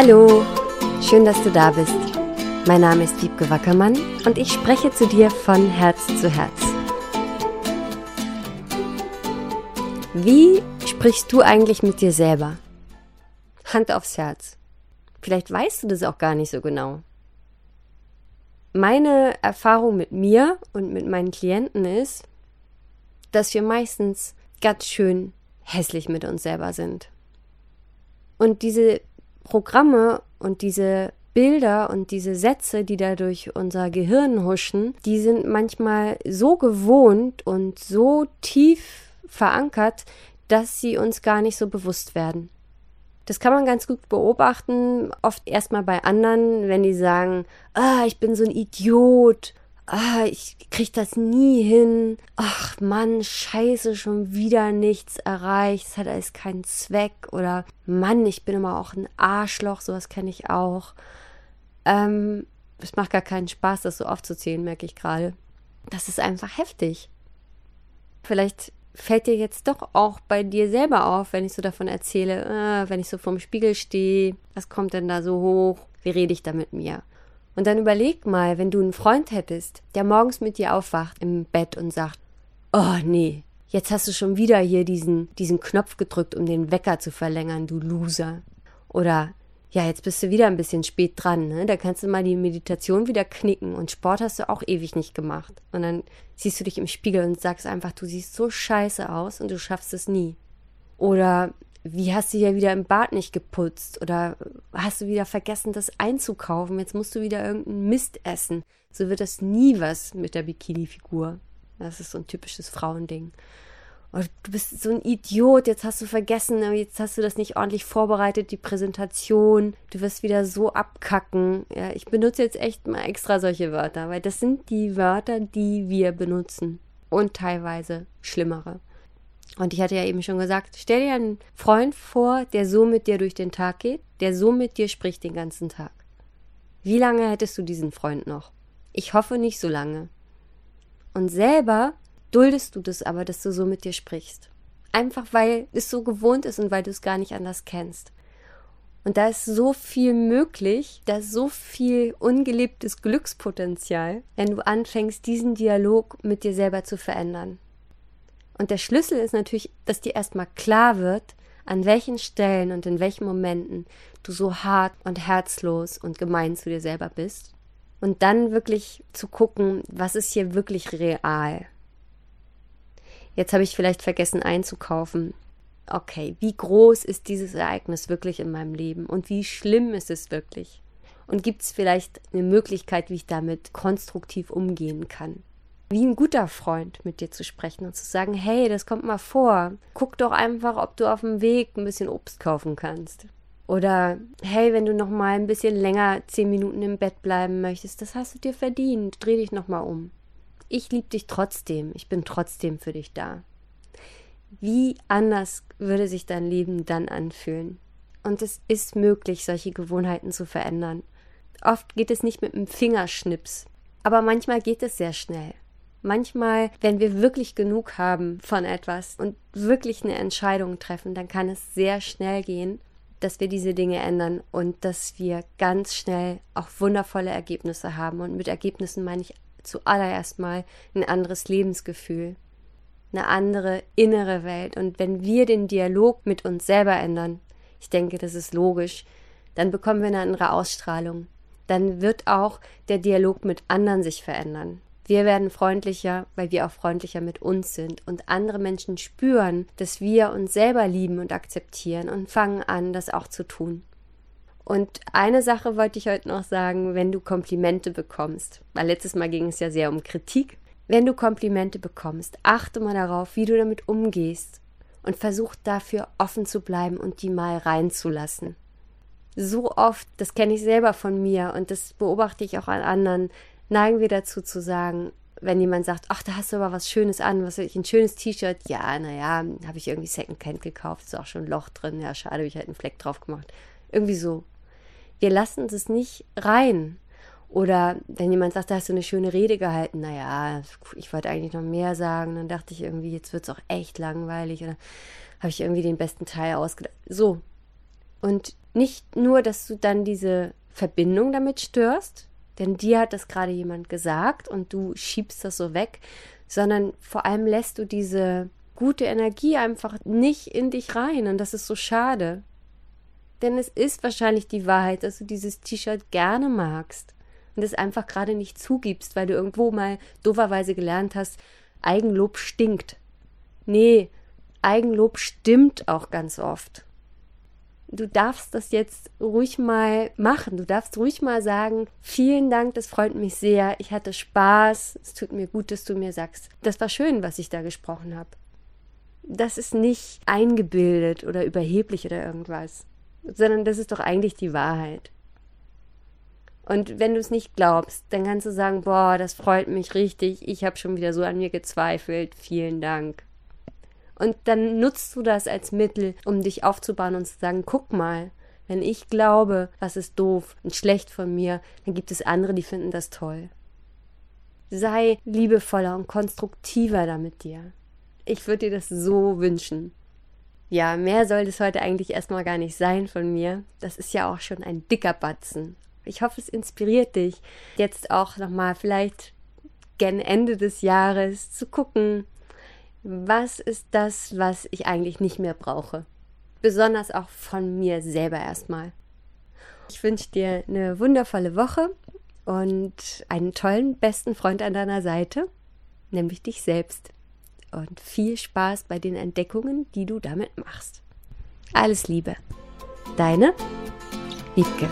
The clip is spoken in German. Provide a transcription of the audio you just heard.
Hallo, schön, dass du da bist. Mein Name ist Wiebke Wackermann und ich spreche zu dir von Herz zu Herz. Wie sprichst du eigentlich mit dir selber? Hand aufs Herz. Vielleicht weißt du das auch gar nicht so genau. Meine Erfahrung mit mir und mit meinen Klienten ist, dass wir meistens ganz schön hässlich mit uns selber sind. Und diese Programme und diese Bilder und diese Sätze, die da durch unser Gehirn huschen, die sind manchmal so gewohnt und so tief verankert, dass sie uns gar nicht so bewusst werden. Das kann man ganz gut beobachten, oft erstmal bei anderen, wenn die sagen, ah, ich bin so ein Idiot ah, ich krieg das nie hin. Ach Mann, scheiße, schon wieder nichts erreicht. Es hat alles keinen Zweck. Oder Mann, ich bin immer auch ein Arschloch. Sowas kenne ich auch. Ähm, es macht gar keinen Spaß, das so aufzuzählen, merke ich gerade. Das ist einfach heftig. Vielleicht fällt dir jetzt doch auch bei dir selber auf, wenn ich so davon erzähle, äh, wenn ich so vorm Spiegel stehe, was kommt denn da so hoch? Wie rede ich da mit mir? Und dann überleg mal, wenn du einen Freund hättest, der morgens mit dir aufwacht im Bett und sagt, oh nee, jetzt hast du schon wieder hier diesen, diesen Knopf gedrückt, um den Wecker zu verlängern, du Loser. Oder ja, jetzt bist du wieder ein bisschen spät dran, ne? Da kannst du mal die Meditation wieder knicken und Sport hast du auch ewig nicht gemacht. Und dann siehst du dich im Spiegel und sagst einfach, du siehst so scheiße aus und du schaffst es nie. Oder wie hast du ja wieder im Bad nicht geputzt oder hast du wieder vergessen, das einzukaufen? Jetzt musst du wieder irgendeinen Mist essen. So wird das nie was mit der Bikini-Figur. Das ist so ein typisches Frauending. Oh, du bist so ein Idiot, jetzt hast du vergessen, jetzt hast du das nicht ordentlich vorbereitet, die Präsentation. Du wirst wieder so abkacken. Ja, ich benutze jetzt echt mal extra solche Wörter, weil das sind die Wörter, die wir benutzen. Und teilweise schlimmere. Und ich hatte ja eben schon gesagt, stell dir einen Freund vor, der so mit dir durch den Tag geht, der so mit dir spricht den ganzen Tag. Wie lange hättest du diesen Freund noch? Ich hoffe nicht so lange. Und selber duldest du das aber, dass du so mit dir sprichst. Einfach weil es so gewohnt ist und weil du es gar nicht anders kennst. Und da ist so viel möglich, da ist so viel ungelebtes Glückspotenzial, wenn du anfängst, diesen Dialog mit dir selber zu verändern. Und der Schlüssel ist natürlich, dass dir erstmal klar wird, an welchen Stellen und in welchen Momenten du so hart und herzlos und gemein zu dir selber bist. Und dann wirklich zu gucken, was ist hier wirklich real. Jetzt habe ich vielleicht vergessen einzukaufen. Okay, wie groß ist dieses Ereignis wirklich in meinem Leben und wie schlimm ist es wirklich? Und gibt es vielleicht eine Möglichkeit, wie ich damit konstruktiv umgehen kann? Wie ein guter Freund mit dir zu sprechen und zu sagen, hey, das kommt mal vor. Guck doch einfach, ob du auf dem Weg ein bisschen Obst kaufen kannst. Oder hey, wenn du noch mal ein bisschen länger zehn Minuten im Bett bleiben möchtest, das hast du dir verdient. Dreh dich noch mal um. Ich liebe dich trotzdem. Ich bin trotzdem für dich da. Wie anders würde sich dein Leben dann anfühlen? Und es ist möglich, solche Gewohnheiten zu verändern. Oft geht es nicht mit einem Fingerschnips, aber manchmal geht es sehr schnell. Manchmal, wenn wir wirklich genug haben von etwas und wirklich eine Entscheidung treffen, dann kann es sehr schnell gehen, dass wir diese Dinge ändern und dass wir ganz schnell auch wundervolle Ergebnisse haben. Und mit Ergebnissen meine ich zuallererst mal ein anderes Lebensgefühl, eine andere innere Welt. Und wenn wir den Dialog mit uns selber ändern, ich denke, das ist logisch, dann bekommen wir eine andere Ausstrahlung. Dann wird auch der Dialog mit anderen sich verändern. Wir werden freundlicher, weil wir auch freundlicher mit uns sind und andere Menschen spüren, dass wir uns selber lieben und akzeptieren und fangen an, das auch zu tun. Und eine Sache wollte ich heute noch sagen, wenn du Komplimente bekommst, weil letztes Mal ging es ja sehr um Kritik. Wenn du Komplimente bekommst, achte mal darauf, wie du damit umgehst und versuch dafür offen zu bleiben und die mal reinzulassen. So oft, das kenne ich selber von mir und das beobachte ich auch an anderen, neigen wir dazu zu sagen, wenn jemand sagt, ach, da hast du aber was Schönes an, was ich, ein schönes T-Shirt, ja, naja, habe ich irgendwie Secondhand gekauft, ist auch schon ein Loch drin, ja, schade, ich halt einen Fleck drauf gemacht. Irgendwie so. Wir lassen es nicht rein. Oder wenn jemand sagt, da hast du eine schöne Rede gehalten, naja, ich wollte eigentlich noch mehr sagen, dann dachte ich irgendwie, jetzt wird es auch echt langweilig oder habe ich irgendwie den besten Teil ausgedacht. So. Und nicht nur, dass du dann diese Verbindung damit störst, denn dir hat das gerade jemand gesagt und du schiebst das so weg, sondern vor allem lässt du diese gute Energie einfach nicht in dich rein und das ist so schade. Denn es ist wahrscheinlich die Wahrheit, dass du dieses T-Shirt gerne magst und es einfach gerade nicht zugibst, weil du irgendwo mal doverweise gelernt hast, Eigenlob stinkt. Nee, Eigenlob stimmt auch ganz oft du darfst das jetzt ruhig mal machen. Du darfst ruhig mal sagen, vielen Dank, das freut mich sehr. Ich hatte Spaß. Es tut mir gut, dass du mir sagst. Das war schön, was ich da gesprochen habe. Das ist nicht eingebildet oder überheblich oder irgendwas, sondern das ist doch eigentlich die Wahrheit. Und wenn du es nicht glaubst, dann kannst du sagen, boah, das freut mich richtig, ich habe schon wieder so an mir gezweifelt, vielen Dank. Und dann nutzt du das als Mittel, um dich aufzubauen und zu sagen, guck mal, wenn ich glaube, was ist doof und schlecht von mir, dann gibt es andere, die finden das toll. Sei liebevoller und konstruktiver da mit dir. Ich würde dir das so wünschen. Ja, mehr soll das heute eigentlich erstmal gar nicht sein von mir. Das ist ja auch schon ein dicker Batzen. Ich hoffe, es inspiriert dich, jetzt auch nochmal vielleicht gen Ende des Jahres zu gucken, was ist das, was ich eigentlich nicht mehr brauche. Besonders auch von mir selber erstmal. Ich wünsche dir eine wundervolle Woche und einen tollen besten Freund an deiner Seite, nämlich dich selbst. Und viel Spaß bei den Entdeckungen, die du damit machst. Alles Liebe. Deine Wiebke.